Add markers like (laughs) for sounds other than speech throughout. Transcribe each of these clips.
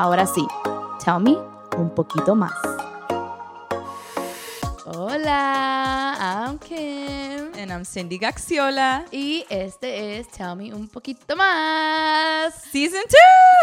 Ahora sí, tell me un poquito más. Hola, I'm Kim. And I'm Cindy Gaxiola. Y este es Tell Me un poquito más. Season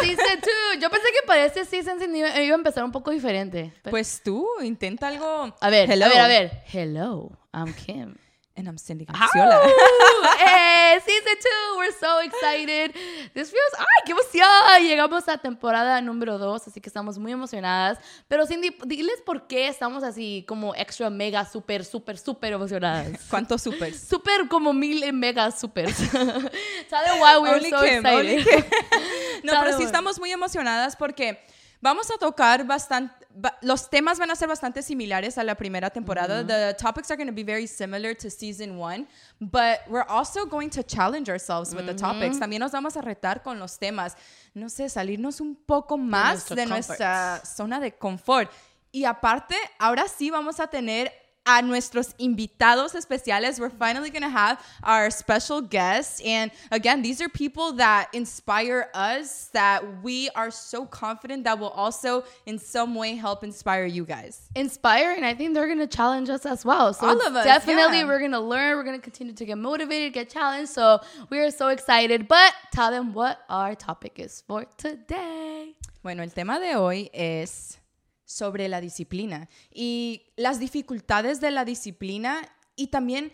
2. Season 2. Yo pensé que para este season iba iba a empezar un poco diferente. Pero- Pues tú, intenta algo. a ver, Hello. a ver, a ver. Hello, I'm Kim. And I'm Cindy hey, season 2, we're so excited. This feels, ay, qué emoción. Llegamos a temporada número 2, así que estamos muy emocionadas. Pero Cindy, diles por qué estamos así como extra, mega, super, super, super emocionadas. (laughs) ¿Cuántos supers? Super como mil y mega supers. Tell them why we're Only so Kim, excited. (laughs) No, pero sí estamos muy emocionadas porque vamos a tocar bastante. ba- Los temas van a ser bastante similares a la primera temporada. The topics are going to be very similar to season one, but we're also going to challenge ourselves with the topics. También nos vamos a retar con los temas. No sé, salirnos un poco más nuestro de comfort. nuestra zona de confort. Y aparte, ahora sí vamos a tener a nuestros invitados especiales. We're finally going to have our special guests. And again, these are people that inspire us, that we are so confident that will also in some way help inspire you guys. inspiring. I think they're going to challenge us as well. So All of us, definitely yeah. we're going to learn. We're going to continue to get motivated, get challenged. So we are so excited. But tell them what our topic is for today. Bueno, el tema de hoy es sobre la disciplina y las dificultades de la disciplina y también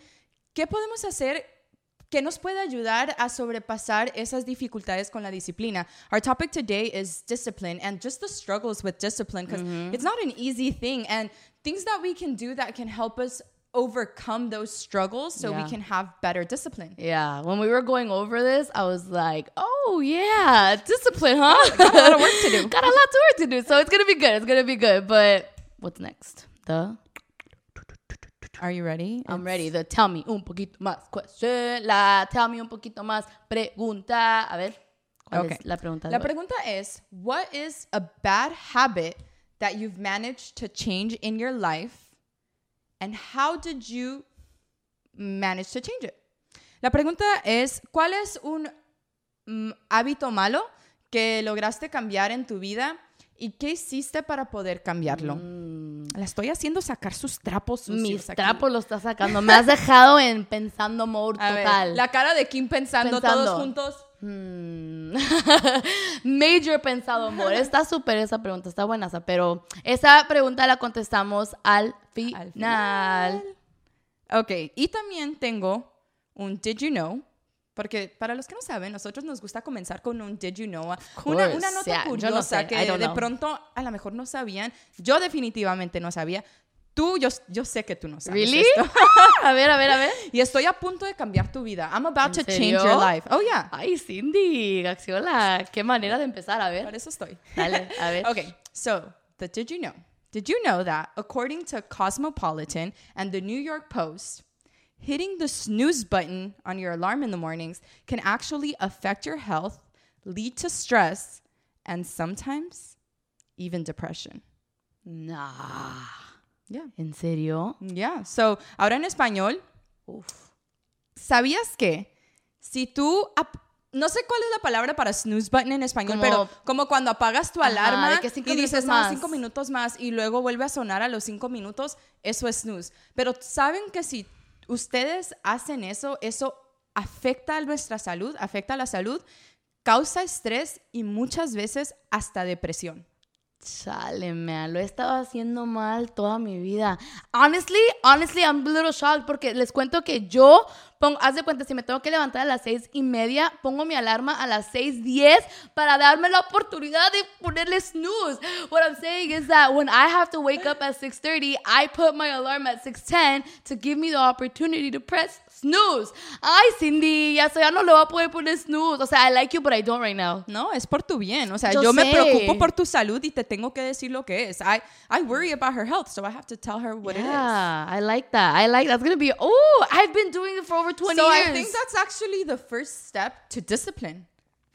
qué podemos hacer que nos puede ayudar a sobrepasar esas dificultades con la disciplina. Our topic today is discipline and just the struggles with discipline because it's not an easy thing and things that we can do that can help us overcome those struggles so we can have better discipline. Yeah, when we were going over this, I was like, "Oh yeah, discipline, huh? Got a lot of work to do. (laughs) Got a lot of work to do. So it's gonna be good. It's gonna be good. But what's next? The Are you ready? I'm ready. The tell me un poquito más question. La tell me un poquito más pregunta. A ver, ¿cuál Okay. es la pregunta? La pregunta es, what is a bad habit that you've managed to change in your life and how did you manage to change it? La pregunta es, ¿cuál es un mm, hábito malo que lograste cambiar en tu vida y qué hiciste para poder cambiarlo? La estoy haciendo sacar sus trapos sucios Mm. Mis aquí. trapos lo está sacando. Me has dejado en pensando mode A ver, total. la cara de Kim pensando, Pensando. todos juntos. Mm. (laughs) Major pensado amor. Está súper esa pregunta, está buenaza, pero esa pregunta la contestamos al final. Al final. Ok, y también tengo un Did You Know? Porque para los que no saben, nosotros nos gusta comenzar con un Did You Know? Una, una nota yeah, yo no curiosa sé, que de know. pronto a lo mejor no sabían. Yo definitivamente no sabía. Tú, yo, yo sé que tú no sabes ¿Really? esto. (laughs) a ver, a ver, a ver. Y estoy a punto de cambiar tu vida. I'm about ¿En to change your life. Oh, yeah. Ay, Cindy, Gaxiola, qué manera de empezar, a Para ver. eso estoy. Dale, a (laughs) ver. Okay, so the did you know? Did you know that according to Cosmopolitan and the New York Post, hitting the snooze button on your alarm in the mornings can actually affect your health, lead to stress, and sometimes even depression? Nah. Yeah. ¿En serio? Yeah. So, ahora en español, Uf. ¿sabías que si tú no sé cuál es la palabra para snooze button en español, Como- pero como cuando apagas tu Ajá, alarma cinco y dices, minutos "Ah, más". cinco minutos más y luego vuelve a sonar a los cinco minutos, eso es snooze. Pero saben que si ustedes hacen eso, eso afecta a nuestra salud, afecta a la salud, causa estrés y muchas veces hasta depresión. Chale, man, lo he estado haciendo mal toda mi vida. Honestly, honestly, I'm a little shocked porque les cuento que yo pongo, haz de cuenta, si me tengo que levantar a las seis y media, pongo mi alarma a las seis diez para darme la oportunidad de ponerle snooze. What I'm saying is that when I have to wake up at 6.30, I put my alarm at 6.10 to give me the opportunity to press snooze. Ay, Cindy, ya, so ya no le voy a poder poner snooze. O sea, I like you, but I don't right now. No, es por tu bien. O sea, Yo yo, me preocupo por tu salud y te tengo que decir lo que es. I, I worry about her health, so I have to tell her what it is. Yeah, I like that. I like that's gonna be. Oh, I've been doing it for over twenty so years. I think that's actually the first step to discipline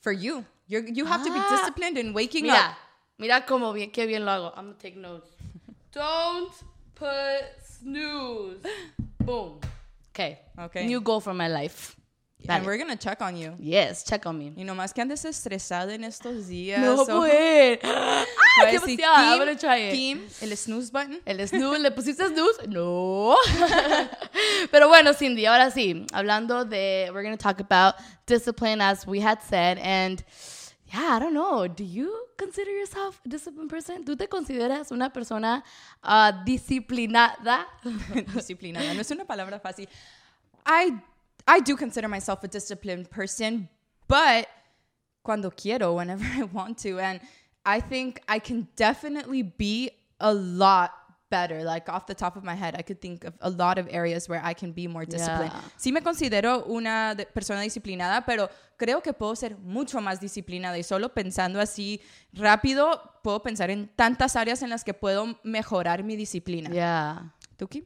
for you. You're, you have to be Ah. disciplined in waking mira, up. mira cómo bien, qué bien lo hago. I'm gonna take notes. (laughs) Don't put snooze. Boom. Okay. Okay. New goal for my life. And we're gonna check on you. Yes, check on me. Y nomás que andes estresada en estos días. No o- puede. Voy a decir Demasiado. I'm Kim, gonna try it. Kim, el snooze button. El snooze, ¿le pusiste snooze? No. (laughs) Pero bueno, Cindy, ahora sí, hablando de, we're to talk about discipline as we had said. And yeah, I don't know. Do you consider yourself a disciplined person? ¿Tú te consideras una persona ah, disciplinada? (laughs) Disciplinada. No es una palabra fácil. I, I do consider myself a disciplined person, but cuando quiero, whenever (laughs) I want to. And I think I can definitely be a lot better. Like off the top of my head, I could think of a lot of areas where I can be more disciplined. Yeah. Sí me considero una persona disciplinada, pero creo que puedo ser mucho más disciplinada y solo pensando así rápido, puedo pensar en tantas áreas en las que puedo mejorar mi disciplina. Yeah. ¿Tú, Kim?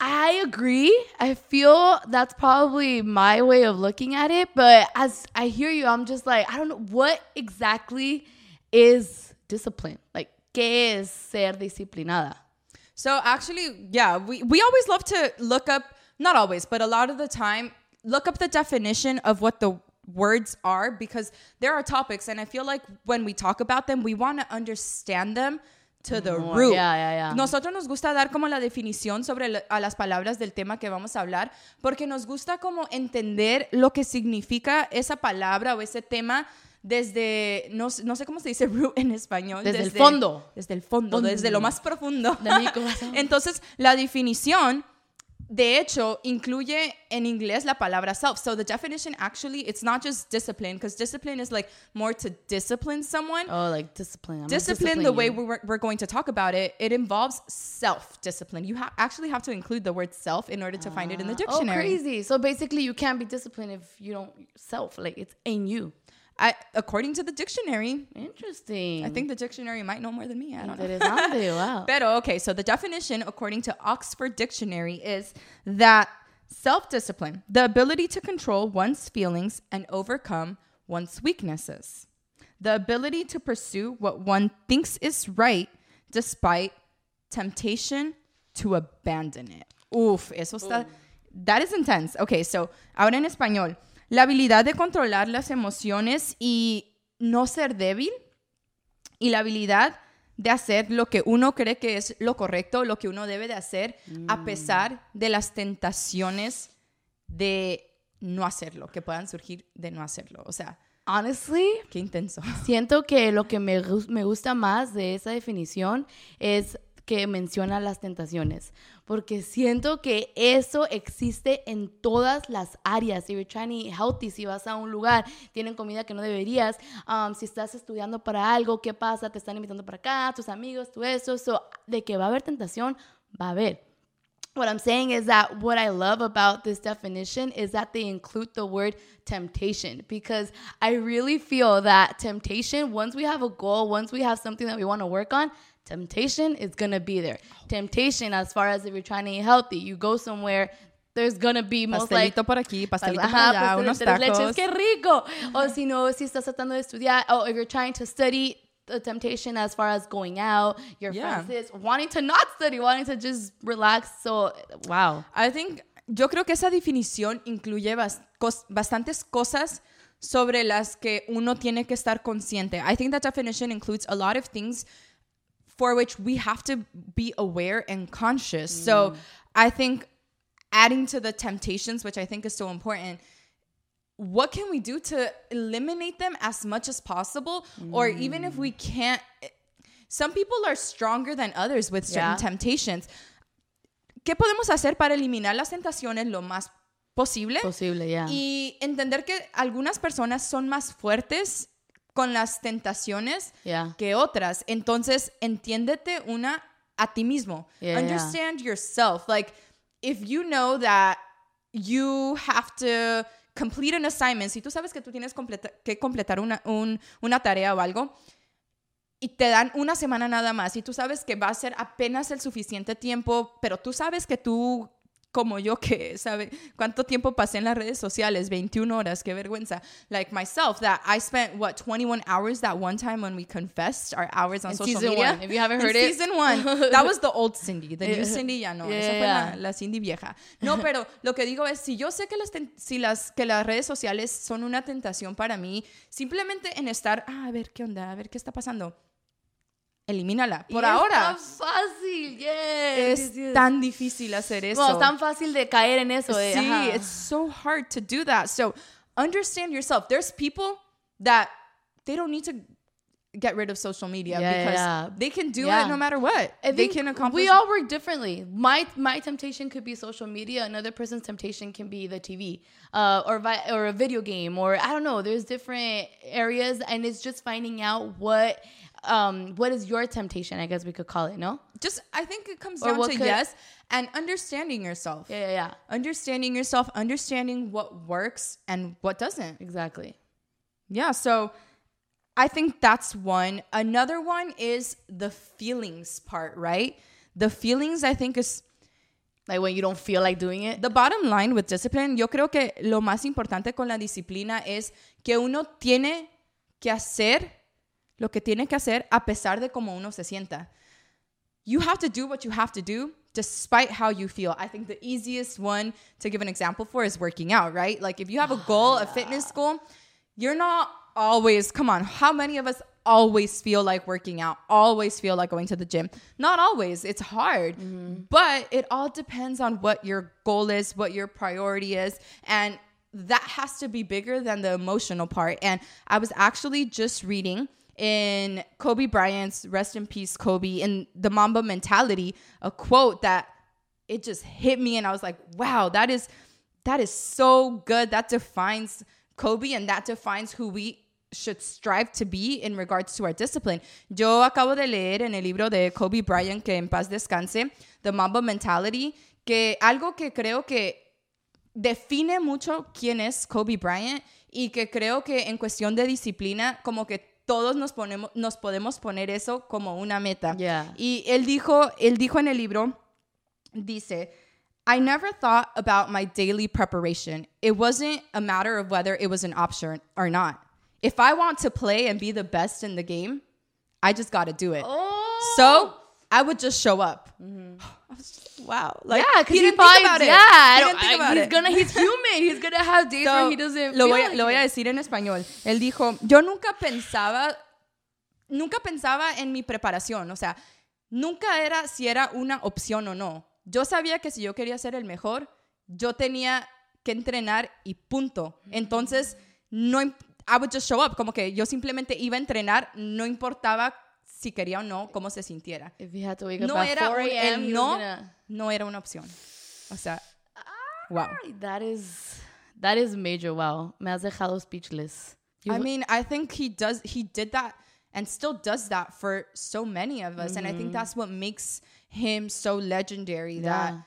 I agree. I feel that's probably my way of looking at it. But as I hear you, I'm just like, I don't know what exactly is discipline. Like, ¿qué es ser disciplinada? So actually, yeah, we, we always love to look up, not always, but a lot of the time, look up the definition of what the words are because there are topics and I feel like when we talk about them, we want to understand them to the More, root. yeah, yeah, yeah. Nosotros nos gusta dar como la definición sobre la- a las palabras del tema que vamos a hablar porque nos gusta como entender lo que significa esa palabra o ese tema desde, no, no sé cómo se dice root en español. Desde el fondo. Desde el fondo, Fondo. desde lo más profundo. De mi corazón. (laughs) Entonces, la definición, de hecho, incluye en inglés la palabra self. So the definition actually, it's not just discipline, because discipline is like more to discipline someone. Oh, like discipline. I'm discipline, the way we're, we're going to talk about it, it involves self-discipline. You ha- actually have to include the word self in order to find it in the Oh, dictionary. crazy. So basically, you can't be disciplined if you don't self. Like, it's in you. I, according to the dictionary, Interesting. I think the dictionary might know more than me. I don't know. Interesante. wow. Pero, okay, so the definition, according to Oxford Dictionary, is that self discipline, the ability to control one's feelings and overcome one's weaknesses, the ability to pursue what one thinks is right despite temptation to abandon it. Uf, eso está. That is intense. Okay, so ahora en español. La habilidad de controlar las emociones y no ser débil y la habilidad de hacer lo que uno cree que es lo correcto, lo que uno debe de hacer, a pesar de las tentaciones de no hacerlo, que puedan surgir de no hacerlo. O sea, Honestly, qué intenso. Siento que lo que me, me gusta más de esa definición es que menciona las tentaciones, porque siento que eso existe en todas las áreas. Si you're trying to eat healthy, si vas a un lugar, tienen comida que no deberías, um, si estás estudiando para algo, ¿qué pasa? Te están invitando para acá, tus amigos, tú eso, so, de que va a haber tentación, va a haber. What I'm saying is that what I love about this definition is that they include the word temptation because I really feel that temptation, once we have a goal, once we have something that we want to work on, temptation is to be there. Temptation, as far as if you're trying to eat healthy, you go somewhere, there's to be most like Pastelito por aquí, pastelito por allá, unos leches, tacos. qué rico. O si no, si estás tratando de estudiar, or if you're trying to study, the temptation as far as going out, your Yeah. friends is wanting to not study, wanting to just relax. So, wow. I think, yo creo que esa definición incluye cos- bastantes cosas sobre las que uno tiene que estar consciente. I think that definition includes a lot of things for which we have to be aware and conscious. So mm. I think adding to the temptations, which I think is so important, what can we do to eliminate them as much as possible? Or even if we mm. can't, some people are stronger than others with certain Yeah. temptations. ¿Qué podemos hacer para eliminar las tentaciones lo más posible? Posible, yeah. Y entender que algunas personas son más fuertes con las tentaciones Yeah. que otras. Entonces, entiéndete una a ti mismo. Yeah, yeah. Understand yourself. Like, if you know that you have to complete an assignment, si tú sabes que tú tienes completa- que completar una, un- una tarea o algo, y te dan una semana nada más y tú sabes que va a ser apenas el suficiente tiempo, pero tú sabes que tú, como yo que sabe cuánto tiempo pasé en las redes sociales, 21 horas, qué vergüenza. Like myself, that I spent, what, 21 hours that one time when we confessed our hours on In social season media. one, if you haven't In heard it. Season one. (laughs) That was the old Cindy. The new. Cindy ya no. Yeah, Esa fue la, la Cindy vieja. No, (laughs) pero lo que digo es, si yo sé que las, si las, que las redes sociales son una tentación para mí, simplemente en estar, ah, a ver qué onda, a ver qué está pasando elimínala. Por Y ahora. Es tan fácil, yes. Es yes, yes. tan difícil hacer eso. Es tan fácil de caer en eso. eh, Sí, ajá. it's so hard to do that. So understand yourself. There's people that they don't need to get rid of social media Yeah, because yeah. they can do Yeah. it no matter what. I they can accomplish. We all work differently. My my temptation could be social media. Another person's temptation can be the TV, uh, or vi- or a video game, or I don't know. There's different areas, and it's just finding out what um what is your temptation. I guess we could call it. No. Just I think it comes Or down to could- yes and understanding yourself. Yeah, yeah, yeah. Understanding yourself, understanding what works and what doesn't. Exactly. Yeah, so I think that's one. Another one is the feelings part, right? The feelings I think is Like when you don't feel like doing it. The bottom line with discipline, yo creo que lo más importante con la disciplina es que uno tiene que hacer lo que tiene que hacer a pesar de cómo uno se sienta. You have to do what you have to do despite how you feel. I think the easiest one to give an example for is working out, right? Like if you have a goal, a fitness ah. goal, you're not always, come on, how many of us always feel like working out, always feel like going to the gym? Not always, it's hard. Mm-hmm. But it all depends on what your goal is, what your priority is, and that has to be bigger than the emotional part. And I was actually just reading in Kobe Bryant's Rest in Peace Kobe in the Mamba mentality, a quote that it just hit me and I was like, wow, that is that is so good. That defines Kobe and that defines who we should strive to be in regards to our discipline. Yo acabo de leer en el libro de Kobe Bryant, que en paz descanse, The Mamba Mentality, que algo que creo que define mucho quién es Kobe Bryant y que creo que en cuestión de disciplina, como que todos nos, ponemos, nos podemos poner eso como una meta. Yeah. Y él dijo, él dijo en el libro, dice, I never thought about my daily preparation. It wasn't a matter of whether it was an option or not. If I want to play and be the best in the game, I just got to do it. Oh. So I would just show up. I was just, wow. Like, yeah, because he he, probably, think about it. Yeah, I He didn't think about he's it. gonna. He's (laughs) human. He's gonna have days So, where he doesn't. lo, feel voy, a- like lo voy a it. decir en español. Él dijo, yo nunca pensaba, nunca pensaba en mi preparación. O sea, nunca era si era una opción o no. Yo sabía que si yo quería ser el mejor, yo tenía que entrenar y punto. Entonces, no, I would just show up. Como que yo simplemente iba a entrenar, no importaba si quería o no, cómo se sintiera. If he had to wake up No era 4 un- el no, gonna- no era una opción. O sea, wow. That is that is major. Wow, me has dejado speechless. You- I mean, I think he does. He did that and still does that for so many of us, and I think mm-hmm. that's what makes him so legendary. That Yeah.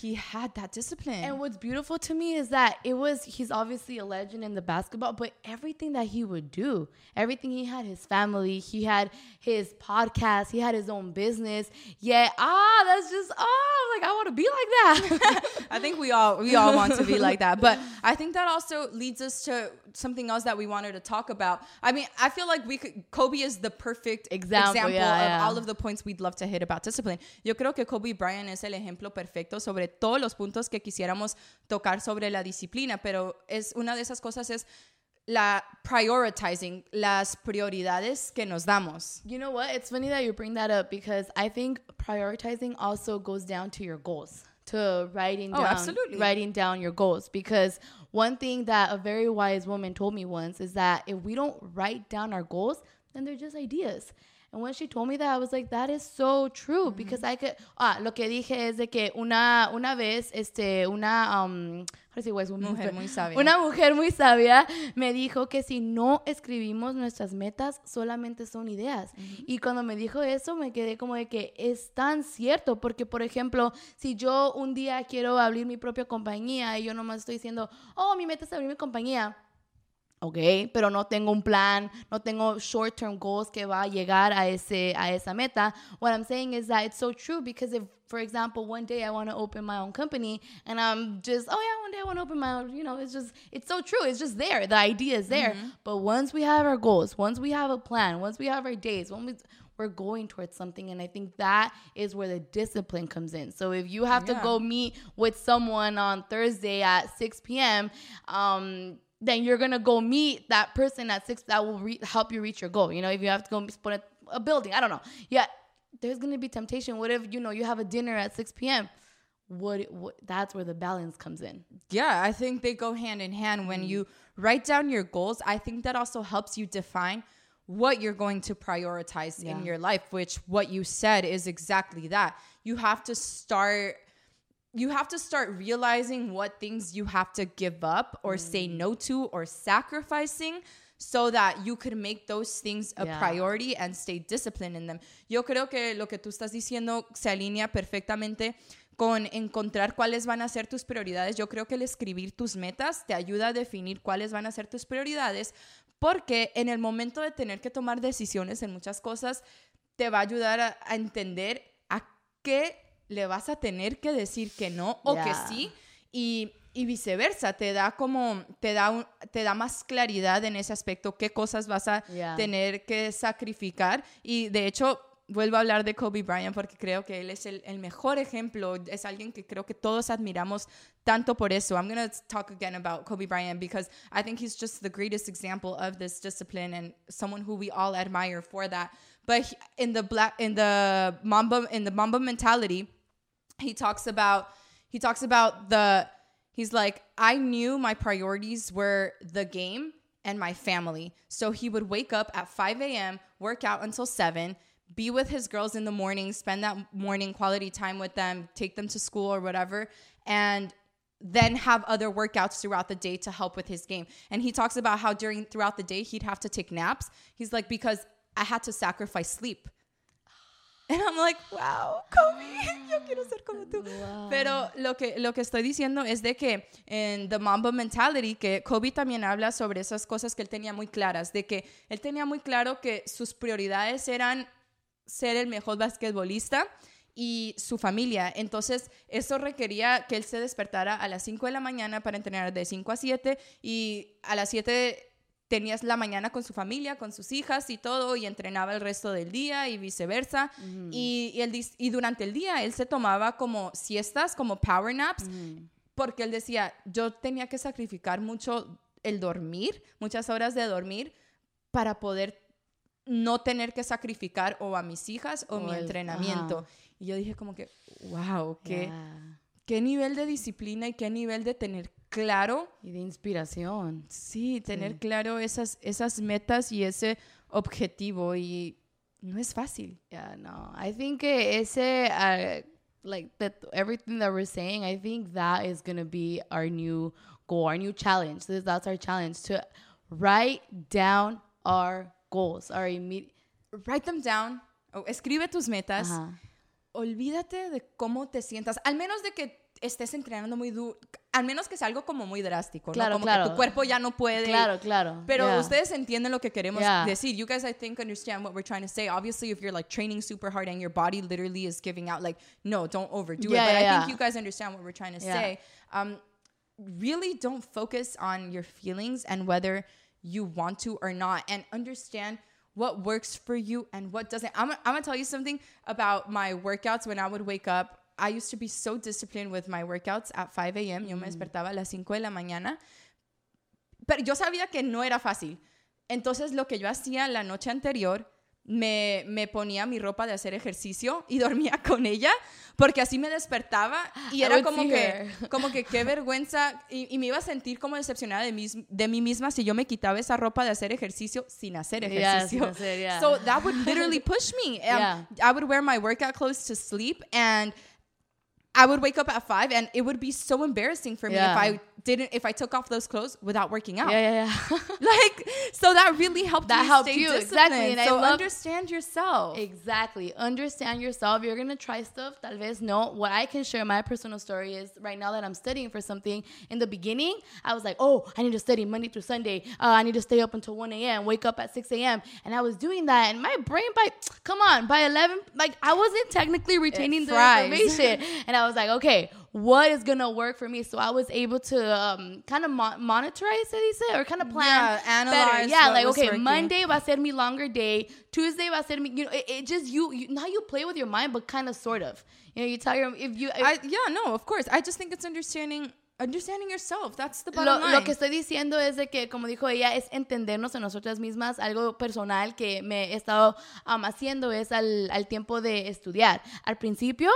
He had that discipline. and what's beautiful to me is that it was he's obviously a legend in the basketball, but everything that he would do, everything he had his family, he had his podcast, he had his own business. Yeah, ah, that's just oh, like I want to be like that. (laughs) I think we all we all want to be (laughs) like that, but I think that also leads us to something else that we wanted to talk about. I mean, I feel like we could. Kobe is the perfect Example, example yeah, of yeah. all of the points we'd love to hit about discipline. Yo creo que Kobe Bryant es el ejemplo perfecto sobre todos los puntos que quisiéramos tocar sobre la disciplina, pero es una de esas cosas es la prioritizing las prioridades que nos damos. You know what? It's funny that you bring that up because I think prioritizing also goes down to your goals, to writing Oh, down, absolutely. writing down your goals. Because one thing that a very wise woman told me once is that if we don't write down our goals, then they're just ideas. And when she told me that, I was like, that is so true. Mm-hmm. Because I could, ah, lo que dije es de que una, una vez, este, una, um, wise woman? Mujer muy sabia. Una mujer muy sabia me dijo que si no escribimos nuestras metas, solamente son ideas. Y cuando me dijo eso, me quedé como de que es tan cierto, porque por ejemplo, si yo un día quiero abrir mi propia compañía y yo nomás estoy diciendo, oh, mi meta es abrir mi compañía. Ok, pero no tengo un plan, no tengo short-term goals que va a llegar a, ese, a esa meta. What I'm saying is that it's so true because if, for example, one day I want to open my own company and I'm just, oh yeah, one day I want to open my own, you know, it's just, it's so true. It's just there. The idea is there. But once we have our goals, once we have a plan, once we have our days, when we, we're going towards something. And I think that is where the discipline comes in. So if you have Yeah. to go meet with someone on Thursday at 6 p.m., um, then you're gonna go meet that person at six that will re- help you reach your goal. You know, if you have to go poner a building. I don't know. Yeah, there's gonna be temptation. What if you know you have a dinner at 6 p.m. What, what that's where the balance comes in. Yeah, I think they go hand in hand. When Mm. you write down your goals, I think that also helps you define what you're going to prioritize Yeah. in your life, which what you said is exactly that. You have to start you have to start realizing what things you have to give up or say Mm. no to or sacrificing so that you could make those things a Yeah. priority and stay disciplined in them. Yo creo que lo que tú estás diciendo se alinea perfectamente con encontrar cuáles van a ser tus prioridades. Yo creo que el escribir tus metas te ayuda a definir cuáles van a ser tus prioridades porque en el momento de tener que tomar decisiones en muchas cosas, te va a ayudar a, a entender a qué le vas a tener que decir que no o que Yeah. sí y, y viceversa, te da como, te da, un- te da más claridad en ese aspecto, qué cosas vas a Yeah. tener que sacrificar y de hecho vuelvo a hablar de Kobe Bryant porque creo que él es el, el mejor ejemplo, es alguien que creo que todos admiramos tanto por eso. I'm going to talk again about Kobe Bryant because I think he's just the greatest example of this discipline and someone who we all admire for that. But he- in the black in the Mamba in the Mamba mentality, he talks about he talks about the he's like i knew my priorities were the game and my family. So he would wake up at 5 a.m work out until 7 be with his girls in the morning spend that morning quality time with them take them to school or whatever and then have other workouts throughout the day to help with his game. And he talks about how during throughout the day he'd have to take naps. He's like because i had to sacrifice sleep and I'm like, wow, Kobe, yo quiero ser como tú. Pero lo que, lo que estoy diciendo es de que en The Mamba Mentality, que Kobe también habla sobre esas cosas que él tenía muy claras, de que él tenía muy claro que sus prioridades eran ser el mejor basquetbolista y su familia. Entonces, eso requería que él se despertara a las 5 de la mañana para entrenar de 5 a 7 y a las 7 tenías la mañana con su familia, con sus hijas y todo, y entrenaba el resto del día y viceversa. y, y él y durante el día él se tomaba como siestas, como power naps, porque él decía, yo tenía que sacrificar mucho el dormir, muchas horas de dormir, para poder no tener que sacrificar o a mis hijas o, O mi el- entrenamiento. Y yo dije como que, wow, qué, Yeah. Qué nivel de disciplina y qué nivel de tener claro Y de inspiración. Sí, tener claro esas, esas metas y ese objetivo y no es fácil. Yeah, no. I think que ese, uh, like that, everything that we're saying, I think that is gonna be our new goal, our new challenge. This, that's our challenge to write down our goals, our immediate. Write them down, o escribe tus metas, Ajá. Olvídate de cómo te sientas, al menos de que estés entrenando muy duro, al menos que sea algo como muy drástico, ¿no? Claro, como claro. que tu cuerpo ya no puede. Claro, claro. Pero yeah. ustedes entienden lo que queremos Yeah. decir. You guys, I think, understand what we're trying to say. Obviously, if you're like training super hard and your body literally is giving out, like, no, don't overdo Yeah, it. But I think you guys understand what we're trying to say. Um, really don't focus on your feelings and whether you want to or not, and understand what works for you and what doesn't. I'm, I'm gonna tell you something about my workouts when I would wake up. I used to be so disciplined with my workouts at 5 a.m. Yo me mm. despertaba a las 5 de la mañana pero yo sabía que no era fácil. Entonces lo que yo hacía la noche anterior, me, me ponía mi ropa de hacer ejercicio y dormía (laughs) con ella, porque así me despertaba y I era como que, como que qué vergüenza y, y me iba a sentir como decepcionada de, mis- de mí misma si yo me quitaba esa ropa de hacer ejercicio sin hacer Yeah, ejercicio. sin hacer, yeah. So that would literally push me. (laughs) Um, Yeah. I would wear my workout clothes to sleep and I would wake up at five and it would be so embarrassing for me Yeah. if I didn't if I took off those clothes without working out. Yeah, yeah, yeah. (laughs) Like so that really helped That me helped stay you, exactly, and I so love- understand yourself. Exactly. Understand yourself. You're gonna try stuff. Tal vez no. What I can share my personal story is right now that I'm studying for something. In the beginning, I was like, oh, I need to study Monday through Sunday. Uh, I need to stay up until 1 a.m. Wake up at 6 a.m. And I was doing that, and my brain by come on by 11, like I wasn't technically retaining the information. (laughs) and I was like, okay, what is gonna work for me? So I was able to um, kind of mon- monitor, I say, dice, or kind of plan Yeah, better. analyze Yeah, what like okay, working. Monday va a ser mi longer day. Tuesday va a ser mi, you know, it, it just you, you now you play with your mind, but kind of sort of. You know, you tell your if you I, yeah, no, of course. I just think it's understanding understanding yourself. That's the bottom Lo, line. lo que estoy diciendo es de que, como dijo ella, es entendernos a nosotras mismas. Algo personal que me he estado um, haciendo es al, al tiempo de estudiar. Al principio,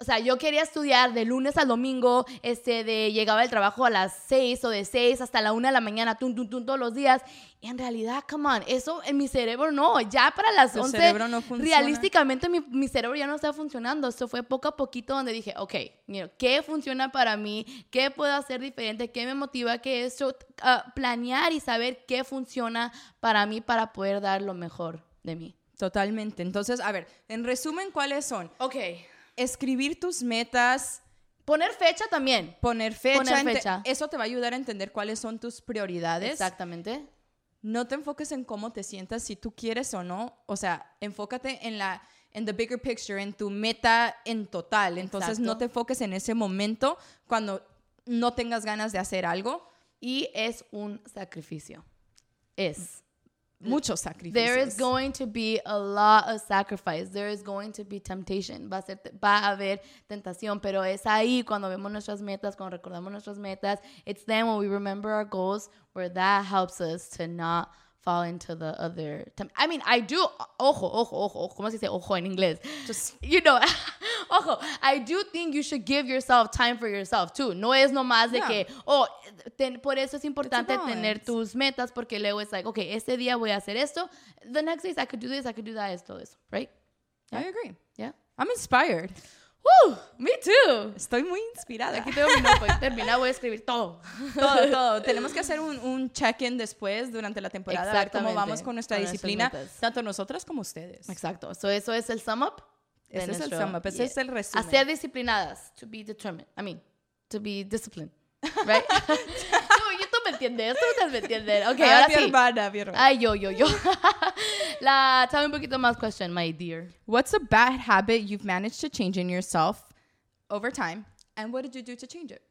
o sea, yo quería estudiar de lunes al domingo, este, de llegaba del trabajo a las 6 o de 6 hasta la 1 de la mañana, tum, tum, tum, todos los días. Y en realidad, come on, eso en mi cerebro no. Ya para las Tu 11, cerebro no funciona. realísticamente mi, mi cerebro ya no está funcionando. Esto fue poco a poquito donde dije, ok, mira, ¿qué funciona para mí? ¿Qué puedo hacer diferente? ¿Qué me motiva? ¿Qué esto? Ah, planear y saber qué funciona para mí para poder dar lo mejor de mí. Totalmente. Entonces, a ver, en resumen, ¿cuáles son? Ok. Escribir tus metas, Poner fecha también. poner fecha. Poner fecha. Eso te va a ayudar a entender cuáles son tus prioridades. Exactamente. No te enfoques en cómo te sientas, si tú quieres o no. O sea, enfócate en la en the bigger picture, en tu meta en total. Entonces, Exacto. no te enfoques en ese momento cuando no tengas ganas de hacer algo. Y es un sacrificio. Es. Muchos sacrificios. There is going to be a lot of sacrifice. There is going to be temptation. Va a, ser, va a haber tentación, pero es ahí cuando vemos nuestras metas, cuando recordamos nuestras metas. It's then when we remember our goals where that helps us to not fall into the other. temp- I mean, I do. Ojo, ojo, ojo, ojo. ¿Cómo se dice ojo en inglés? Just- (laughs) you know, (laughs) ojo. I do think you should give yourself time for yourself too. No es nomás de Yeah. que, oh, ten- por eso es importante tener tus metas porque luego es like, okay, este día voy a hacer esto. The next days I could do this, I could do that, esto, eso, right? I agree. Yeah. I'm inspired. Woo, me too. Estoy muy inspirada. Aquí tengo mi notebook. Termina, voy a escribir todo. todo, todo. Tenemos que hacer un, un check-in después durante la temporada, a ver cómo vamos con nuestra Con disciplina, tanto nosotras como ustedes. Exacto. So, eso es el sum up. Ese es el sum up, ese es el resumen. A ser disciplinadas. To be determined. I mean, to be disciplined. Right? (laughs) me entiendes. Tú ustedes me entienden. Ok, Ah, ahora mi sí. hermana, mi hermana. Ay, yo, yo, yo. (laughs) La, tell me un poquito más question, my dear. What's a bad habit you've managed to change in yourself over time, and what did you do to change it?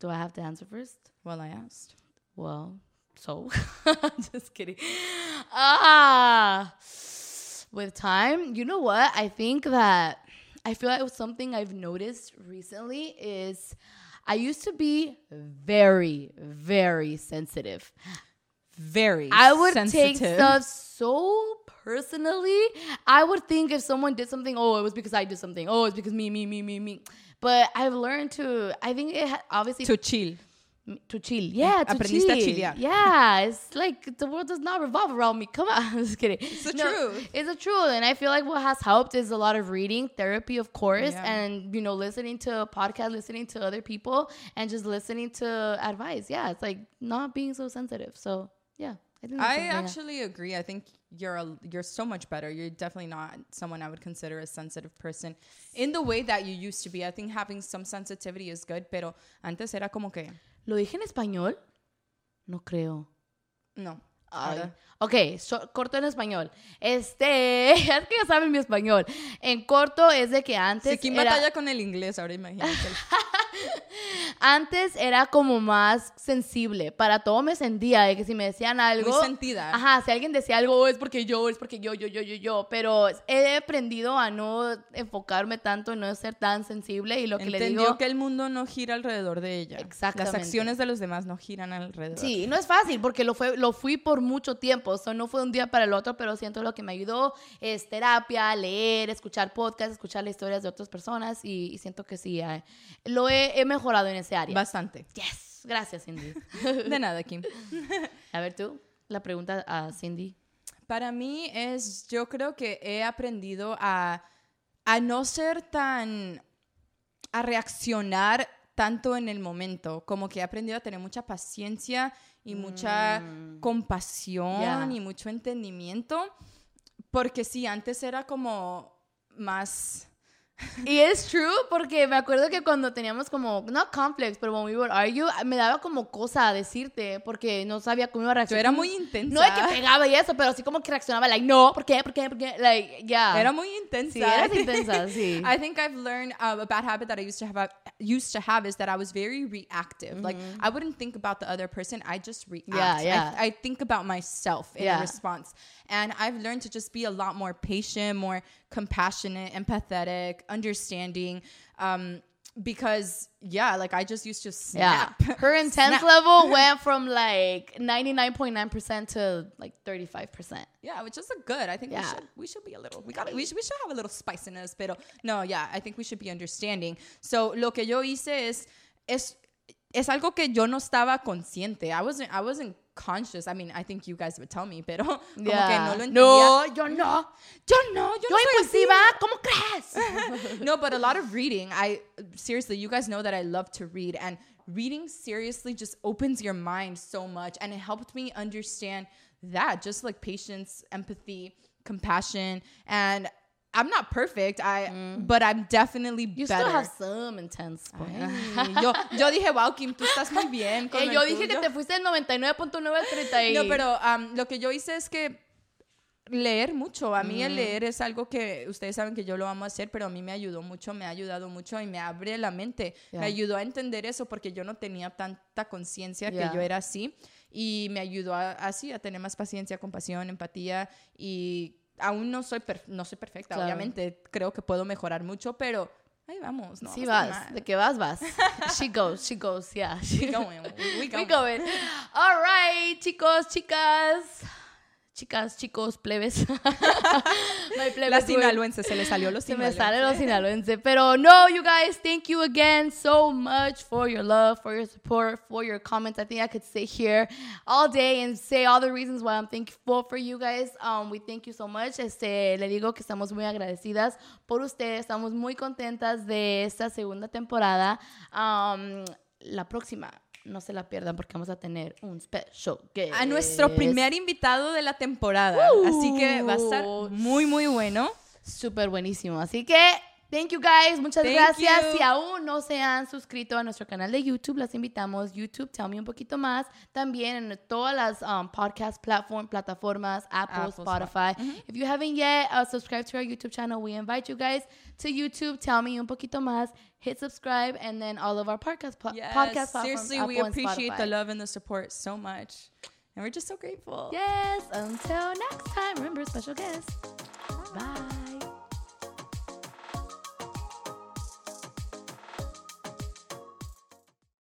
Do I have to answer first? Well, I asked. Well, so (laughs) just kidding. Ah, with time, you know what? I think that I feel like something I've noticed recently is I used to be very, very sensitive. Very. I would take sensitive. stuff so personally. I would think if someone did something, oh, it was because I did something. Oh, it's because me, me, me, me, me. But I've learned to. I think it ha- obviously to chill. To chill. Yeah, to Aprendiste a chill. chillear. Yeah, (laughs) it's like the world does not revolve around me. Come on, (laughs) I'm just kidding. It's the truth. It's the truth, and I feel like what has helped is a lot of reading, therapy, of course, Yeah. and you know, listening to podcasts, listening to other people, and just listening to advice. Yeah, it's like not being so sensitive. So yeah, I I actually agree. I think you're a, you're so much better. You're definitely not someone I would consider a sensitive person in the way that you used to be. I think having some sensitivity is good, pero antes era como que ¿Lo dije en español? No creo. no. Ay. Ok, so- corto en español. Este, (laughs) es que ya saben mi español. En corto es de que antes. Si Kim era- batalla con el inglés, ahora imagínate. (laughs) Antes era como más sensible. Para todo me sentía de que si me decían algo. Muy sentida. Ajá, si alguien decía algo, "Oh, es porque yo, es porque yo, yo, yo, yo, yo. Pero he aprendido a no enfocarme tanto, no ser tan sensible. Y lo que le Entendió digo. que el mundo no gira alrededor de ella. Exactamente. Las acciones de los demás no giran alrededor. Sí, no es fácil porque lo, fue, lo fui por mucho tiempo. O sea, no fue un día para el otro, pero siento lo que me ayudó es terapia, leer, escuchar podcasts, escuchar las historias de otras personas y, y siento que sí, eh, lo he, he mejorado en ese área. Bastante. Yes, gracias Cindy. (laughs) De nada, Kim. A ver tú, la pregunta a Cindy. Para mí es, yo creo que he aprendido a, a no ser tan, a reaccionar tanto en el momento, como que he aprendido a tener mucha paciencia y mucha compasión Ya. y mucho entendimiento, porque sí, antes era como más... (laughs) Y es true porque me acuerdo que cuando teníamos como, no conflicts, pero when we would argue, me daba como cosa decirte porque no sabía cómo iba a Yo reaccionar. era muy intensa. No de que pegaba y eso, pero así como que reaccionaba, like, no, ¿por qué? ¿Por qué? ¿Por qué? Like, yeah. Era muy intensa. Sí, eras intensa, (laughs) sí. I think I've learned uh, a bad habit that I used to have used to have is that I was very reactive. Like I wouldn't think about the other person, I just react. Mm-hmm. Yeah, yeah. I, I think about myself in Yeah. response. And I've learned to just be a lot more patient, more compassionate, empathetic, understanding. Um, because yeah, like I just used to Yeah. snap. (laughs) Her intense Snap. level (laughs) went from like 99.9% to like 35%. Yeah, which is a good. I think we should we should be a little. We got we should, we should have a little spice in us, pero no, yeah, I think we should be understanding. So lo que yo hice es es es algo que yo no estaba consciente. I wasn't I wasn't conscious. I mean, I think you guys would tell me, pero (laughs) como que no lo entendía. No, yo no. yo no, yo, Yo no soy así. impulsiva, ¿cómo crees? (laughs) no, but a lot of reading. I seriously, you guys know that I love to read, and reading seriously just opens your mind so much, and it helped me understand that just like patience, empathy, compassion, and I'm not perfect. I, but I'm definitely Mm. You better. still have some intense points. Yo, (laughs) yo dije, wow, Kim, tú estás muy bien. Con Eh, yo dije que tuyo". te fuiste del 99.9 al 30 y... No, pero um, lo que yo hice es que leer mucho. A mí el leer es algo que ustedes saben que yo lo amo hacer, pero a mí me ayudó mucho, me ha ayudado mucho y me abre la mente. Yeah. Me ayudó a entender eso porque yo no tenía tanta conciencia Yeah. que yo era así y me ayudó a, así a tener más paciencia, compasión, empatía y aún no soy no soy perfecta, Claro. obviamente creo que puedo mejorar mucho, pero ahí vamos, no Sí vas, mal. de que vas, vas. (laughs) She goes, she goes, yeah. We going, we, we (laughs) We going. going. All right, chicos, chicas. Chicas, chicos, plebes. (laughs) My plebes La sinaloense, se le salió los Se me sale sinaloense. los (laughs) sinaloense. Pero no, you guys, thank you again so much for your love, for your support, for your comments. I think I could sit here all day and say all the reasons why I'm thankful for you guys. Um, we thank you so much. Este, le digo que estamos muy agradecidas por ustedes. Estamos muy contentas de esta segunda temporada. Um, la próxima, no se la pierdan porque vamos a tener un special guest. a nuestro primer invitado de la temporada. Así que va a estar muy, muy bueno. Súper buenísimo. Así que, thank you guys. Muchas Thank gracias. you. Si aún no se han suscrito a nuestro canal de YouTube, las invitamos. YouTube, tell me un poquito más. También en todas las um, podcast platform, plataformas, Apple, Apple, Spotify. If you haven't yet uh, subscribed to our YouTube channel, we invite you guys to YouTube, tell me un poquito más. Hit subscribe and then all of our podcast, pla- Yes, podcast platforms. seriously, we Apple and appreciate the love and the support so much. And we're just so grateful. Yes. Until next time, remember, special guest. Bye.